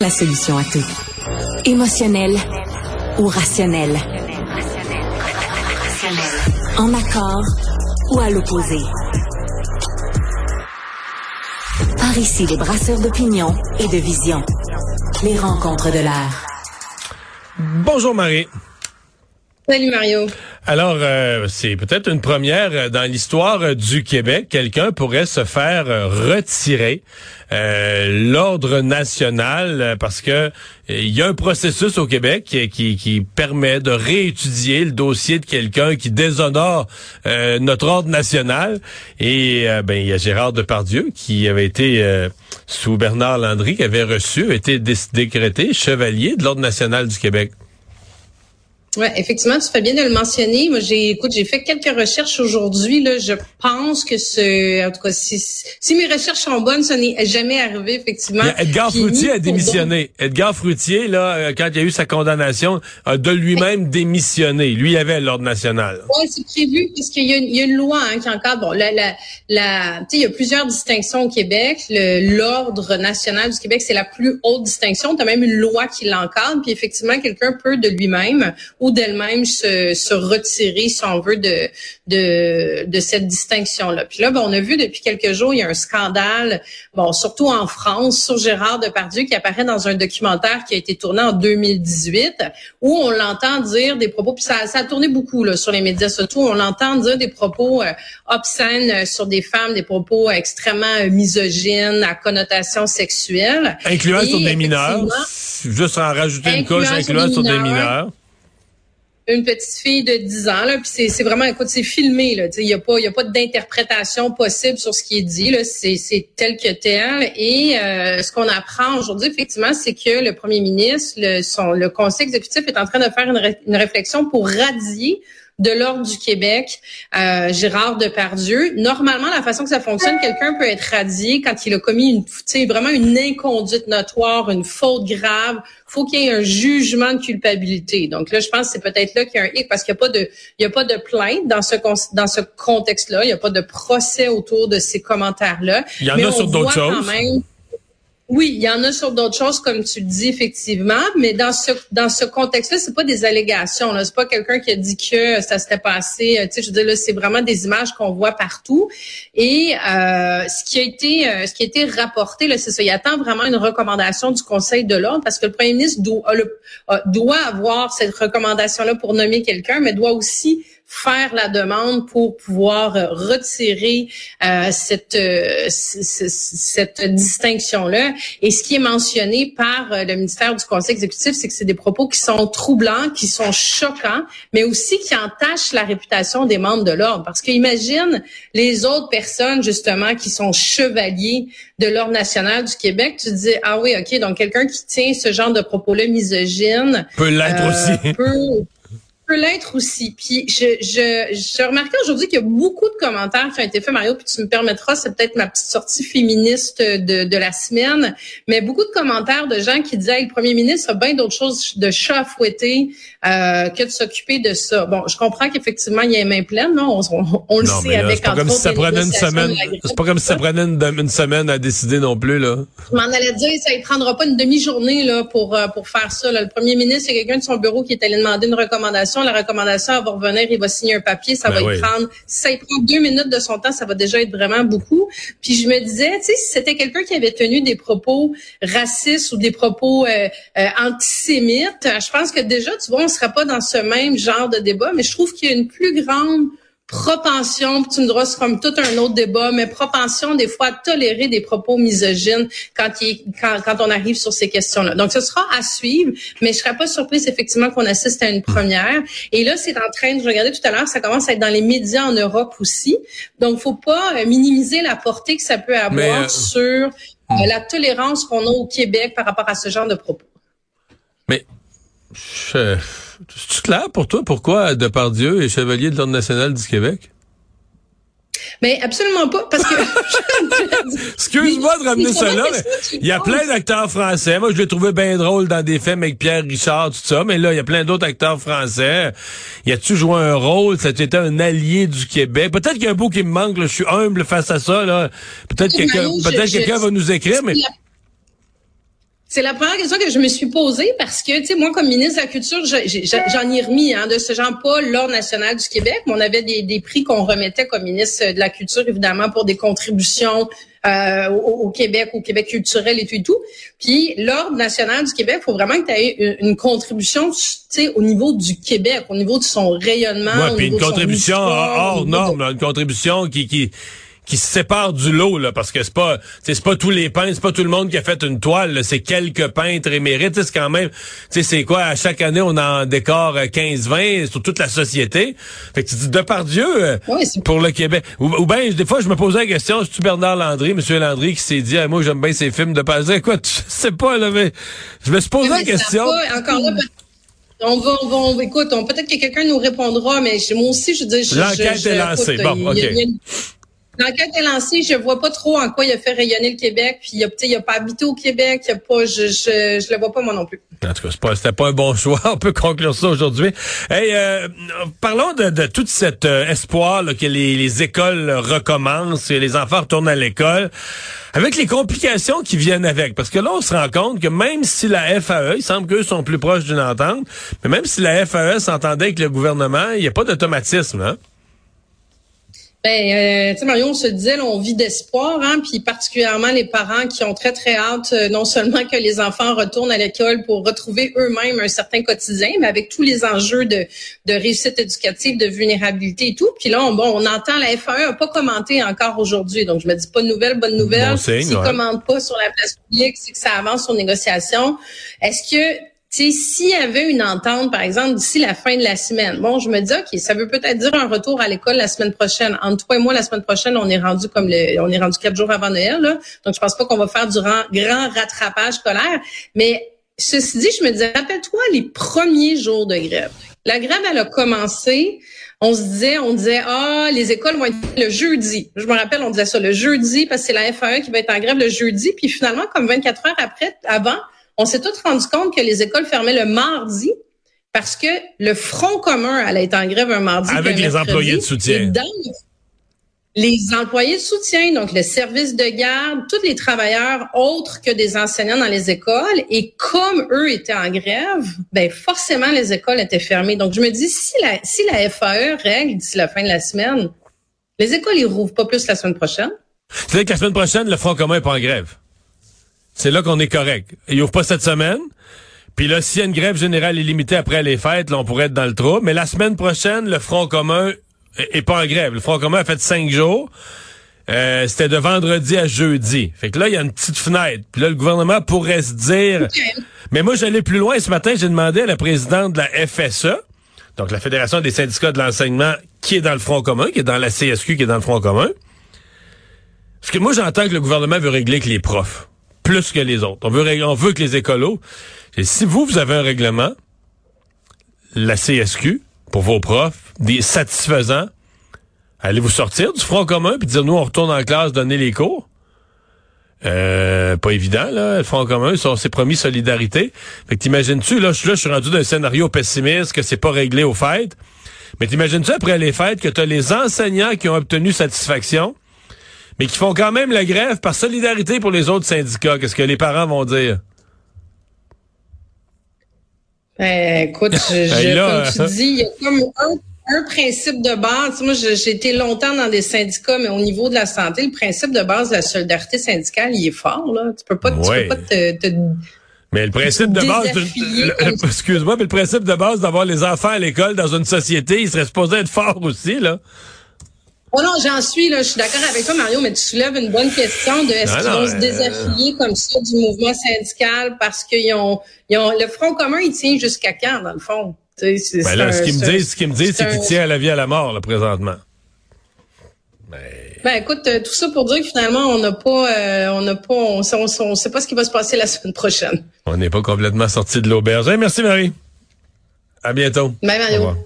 la solution à tout. Émotionnel ou rationnel. En accord ou à l'opposé. Par ici, les brasseurs d'opinion et de vision. Les rencontres de l'air. Bonjour Marie. Salut Mario. Alors, euh, c'est peut-être une première dans l'histoire du Québec. Quelqu'un pourrait se faire retirer euh, l'ordre national euh, parce que il y a un processus au Québec qui, permet de réétudier le dossier de quelqu'un qui déshonore notre ordre national. Et ben il y a Gérard Depardieu qui avait été sous Bernard Landry qui avait reçu, été décrété chevalier de l'ordre national du Québec. Oui, effectivement, tu fais bien de le mentionner. Moi, j'ai, écoute, j'ai fait quelques recherches aujourd'hui. Là, je pense que ce, en tout cas, si, si mes recherches sont bonnes, ça n'est jamais arrivé, effectivement. Edgar Fruitier a démissionné. Edgar Fruitier, là, euh, quand il y a eu sa condamnation, a de lui-même démissionné. Lui, il avait l'ordre national. Oui, c'est prévu parce qu'il y, y, a une loi hein, qui encadre. Bon, la, la, la tu sais, il y a plusieurs distinctions au Québec. l'ordre national du Québec, c'est la plus haute distinction. Tu as même une loi qui l'encadre. Puis effectivement, quelqu'un peut de lui-même ou d'elle-même se, se, retirer, si on veut, de, de, de cette distinction-là. Puis là, ben, on a vu depuis quelques jours, il y a un scandale, bon, surtout en France, sur Gérard Depardieu qui apparaît dans un documentaire qui a été tourné en 2018, où on l'entend dire des propos, puis ça, ça a tourné beaucoup là, sur les médias sociaux, on l'entend dire des propos euh, obscènes euh, sur des femmes, des propos extrêmement euh, misogynes, à connotation sexuelle. Incluant sur des mineurs, juste en rajouter une couche, incluant sur des mineurs une petite fille de 10 ans là puis c'est vraiment écoute c'est filmé il y a pas y a pas d'interprétation possible sur ce qui est dit là c'est c'est tel que tel et euh, ce qu'on apprend aujourd'hui effectivement c'est que le premier ministre le son le conseil exécutif est en train de faire une, une réflexion pour radier de l'Ordre du Québec, euh, Gérard Depardieu. Normalement, la façon que ça fonctionne, quelqu'un peut être radié quand il a commis une, vraiment une inconduite notoire, une faute grave. Faut qu'il y ait un jugement de culpabilité. Donc là, je pense que c'est peut-être là qu'il y a un hic parce qu'il n'y a pas de, il y a pas de plainte dans ce dans ce contexte-là. Il n'y a pas de procès autour de ces commentaires-là. Il y en a sur d'autres choses. Oui, il y en a sur d'autres choses, comme tu le dis effectivement, mais dans ce dans ce contexte-là, c'est pas des allégations. Là, c'est pas quelqu'un qui a dit que ça s'était passé. Euh, tu sais, je veux dire là, c'est vraiment des images qu'on voit partout. Et euh, ce qui a été euh, ce qui a été rapporté là, c'est ça. Il attend vraiment une recommandation du Conseil de l'ordre parce que le Premier ministre doit, doit avoir cette recommandation-là pour nommer quelqu'un, mais doit aussi faire la demande pour pouvoir euh, retirer euh, cette euh, cette distinction là. Et ce qui est mentionné par le ministère du Conseil exécutif, c'est que c'est des propos qui sont troublants, qui sont choquants, mais aussi qui entachent la réputation des membres de l'ordre. Parce que imagine les autres personnes justement qui sont chevaliers de l'ordre national du Québec. Tu dis ah oui ok donc quelqu'un qui tient ce genre de propos là misogyne peut l'être aussi peut l'être aussi. Puis je, je, je remarquais aujourd'hui qu'il y a beaucoup de commentaires qui ont été faits, Mario, puis tu me permettras, c'est peut-être ma petite sortie féministe de, de la semaine, mais beaucoup de commentaires de gens qui disaient le premier ministre a bien d'autres choses de chat à fouetter euh, que de s'occuper de ça. Bon, je comprends qu'effectivement, il y a les mains pleines, non? On, le sait avec C'est pas comme si ça prenait une semaine. C'est pas comme si ça prenait une, semaine à décider non plus, là. Je m'en allais dire, ça ne prendra pas une demi-journée là pour, euh, pour faire ça. Le premier ministre, c'est quelqu'un de son bureau qui est allé demander une recommandation la recommandation, elle va revenir, il va signer un papier, ça ben va prendre, si ça prend deux minutes de son temps, ça va déjà être vraiment beaucoup. Puis je me disais, tu sais, si c'était quelqu'un qui avait tenu des propos racistes ou des propos euh, euh, antisémites, je pense que déjà, tu vois, on serait pas dans ce même genre de débat, mais je trouve qu'il y a une plus grande propension, tu me diras, c'est comme tout un autre débat, mais propension des fois à tolérer des propos misogynes quand, il, quand, quand on arrive sur ces questions-là. Donc, ce sera à suivre, mais je serais pas surprise effectivement qu'on assiste à une première. Et là, c'est en train, je regardais tout à l'heure, ça commence à être dans les médias en Europe aussi. Donc, faut pas euh, minimiser la portée que ça peut avoir euh, sur euh, hmm. la tolérance qu'on a au Québec par rapport à ce genre de propos. Mais, c'est clair pour toi pourquoi Depardieu est chevalier de l'Ordre national du Québec? Mais absolument pas, parce que... Excuse-moi de ramener ça là, mais il y a plein d'acteurs français. Moi, je l'ai trouvé bien drôle dans des films avec Pierre Richard, tout ça, mais là, il y a plein d'autres acteurs français. Y a-tu joué un rôle? Ça a été un allié du Québec? Peut-être qu'il y a un bout qui me manque, je suis humble face à ça, là. Peut-être quelqu'un peut-être quelqu'un va nous écrire, mais... C'est la première question que je me suis posée parce que, tu sais, moi, comme ministre de la Culture, j'en ai remis hein, de ce genre, pas l'Ordre national du Québec, mais on avait des, des prix qu'on remettait comme ministre de la Culture, évidemment, pour des contributions euh, au, Québec, au Québec culturel et tout et tout. Puis l'Ordre national du Québec, il faut vraiment que tu aies une, contribution, tu sais, au niveau du Québec, au niveau de son rayonnement. Ouais, puis une contribution hors norme, une contribution qui... qui qui se sépare du lot là parce que c'est pas c'est pas tous les peintres, c'est pas tout le monde qui a fait une toile, c'est quelques peintres émérites, c'est quand même tu sais c'est quoi à chaque année on en décore 15 20 sur toute la société. Fait que tu dis de par Dieu euh, pour le Québec ou, bien des fois je me posais la question, c'est tu Bernard Landry, monsieur Landry qui s'est dit moi j'aime bien ces films de par quoi tu sais pas là mais je me suis posé la question. encore là, on va, on va, écoute, on, peut-être que quelqu'un nous répondra, mais moi aussi, je dis, L'enquête est lancée. bon, OK. L'enquête est lancée. Je vois pas trop en quoi il a fait rayonner le Québec. Puis il a, il a pas habité au Québec. Je, le vois pas moi non plus. En tout cas, c'était pas un bon choix. On peut conclure ça aujourd'hui. Hey, euh, parlons de, de tout cet euh, espoir que les, les, écoles recommencent et les enfants retournent à l'école. Avec les complications qui viennent avec. Parce que là, on se rend compte que même si la FAE, il semble qu'eux sont plus proches d'une entente, mais même si la FAE s'entendait avec le gouvernement, il n'y a pas d'automatisme. Hein? Ben, euh, tu sais, Marion, on se disait, on vit d'espoir, hein, puis particulièrement les parents qui ont très, très hâte, euh, non seulement que les enfants retournent à l'école pour retrouver eux-mêmes un certain quotidien, mais avec tous les enjeux de, de réussite éducative, de vulnérabilité et tout. Puis là, on, bon, on entend la FAE n'a pas commenté encore aujourd'hui, donc je me dis pas de nouvelles, bonne nouvelle. Bon S'ils ne commentent pas sur la place publique, c'est que ça avance sur négociation. Est-ce que sais, s'il y avait une entente, par exemple, d'ici la fin de la semaine, bon, je me dis, OK, ça veut peut-être dire un retour à l'école la semaine prochaine. Entre toi et moi, la semaine prochaine, on est rendu comme le, on est rendu quatre jours avant Noël, là. Donc, je pense pas qu'on va faire du grand, rattrapage scolaire. Mais, ceci dit, je me disais, rappelle-toi les premiers jours de grève. La grève, elle a commencé. On se disait, on disait, ah, les écoles vont être le jeudi. Je me rappelle, on disait ça le jeudi parce que c'est la FAE qui va être en grève le jeudi. Puis finalement, comme 24 heures après, avant, on s'est tous rendu compte que les écoles fermaient le mardi parce que le Front commun allait être en grève un mardi. Avec les employés de soutien. les employés de soutien, donc le service de garde, tous les travailleurs autres que des enseignants dans les écoles. Et comme eux étaient en grève, ben forcément les écoles étaient fermées. Donc je me dis, si la, si la FAE règle d'ici la fin de la semaine, les écoles, ils rouvrent pas plus la semaine prochaine. C'est-à-dire que la semaine prochaine, le Front commun n'est pas en grève. C'est là qu'on est correct. Il ouvre pas cette semaine. Puis là, s'il y a une grève générale illimitée après les fêtes, là, on pourrait être dans le trou. Mais la semaine prochaine, le Front commun est, pas en grève. Le Front commun a fait cinq jours. Euh, c'était de vendredi à jeudi. Fait que là, il y a une petite fenêtre. Puis là, le gouvernement pourrait se dire... Mais moi, j'allais plus loin. Ce matin, j'ai demandé à la présidente de la FSE, donc la Fédération des syndicats de l'enseignement, qui est dans le Front commun, qui est dans la CSQ, qui est dans le Front commun. Parce que moi, j'entends que le gouvernement veut régler avec les profs plus que les autres. On veut, on veut que les écolos. Si vous, vous avez un règlement, la CSQ, pour vos profs, des satisfaisants, allez vous sortir du front commun puis dire nous on retourne en classe donner les cours. Euh, pas évident là, le front commun, on s'est promis solidarité. Fait que t'imagines-tu là, je, suis rendu d'un scénario pessimiste que c'est pas réglé aux fêtes. Mais t'imagines-tu après les fêtes que tu as les enseignants qui ont obtenu satisfaction mais qui font quand même la grève par solidarité pour les autres syndicats. Qu'est-ce que les parents vont dire? Ben, écoute, je, ben comme tu dis, il y a comme un, principe de base. Moi, j'ai été longtemps dans des syndicats, mais au niveau de la santé, le principe de base de la solidarité syndicale, il est fort. Là. Tu peux pas, tu peux pas te, mais le principe de base, excuse-moi, mais le principe de base d'avoir les enfants à l'école dans une société, il serait supposé être fort aussi, là. Oh non, j'en suis, là. Je suis d'accord avec toi, Mario, mais tu soulèves une bonne question de est-ce qu'ils vont se désaffilier comme ça du mouvement syndical parce qu'ils ont, ils ont, le Front commun, il tient jusqu'à quand, dans le fond? Ben là, ce qu'ils me disent, ce qu'ils me disent, c'est qu'il tient à la vie à la mort, là, présentement. Mais... Ben écoute, euh, tout ça pour dire que finalement, on n'a pas, euh, on n'a pas, on, on, sait pas ce qui va se passer la semaine prochaine. On n'est pas complètement sorti de l'auberge. merci Marie. À bientôt. Bye Mario.